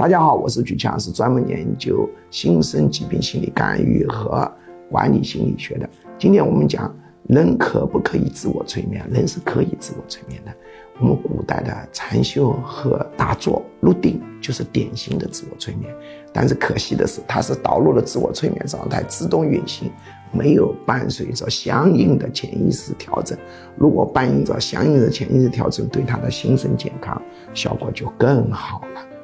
大家好我是举强是专门研究新生疾病心理干预和管理心理学的今天我们讲人可不可以自我催眠人是可以自我催眠的。我们古代的禅修和打坐入定就是典型的自我催眠但是可惜的是它是导入了自我催眠状态自动运行没有伴随着相应的潜意识调整如果伴随着相应的潜意识调整对他的心身健康效果就更好了。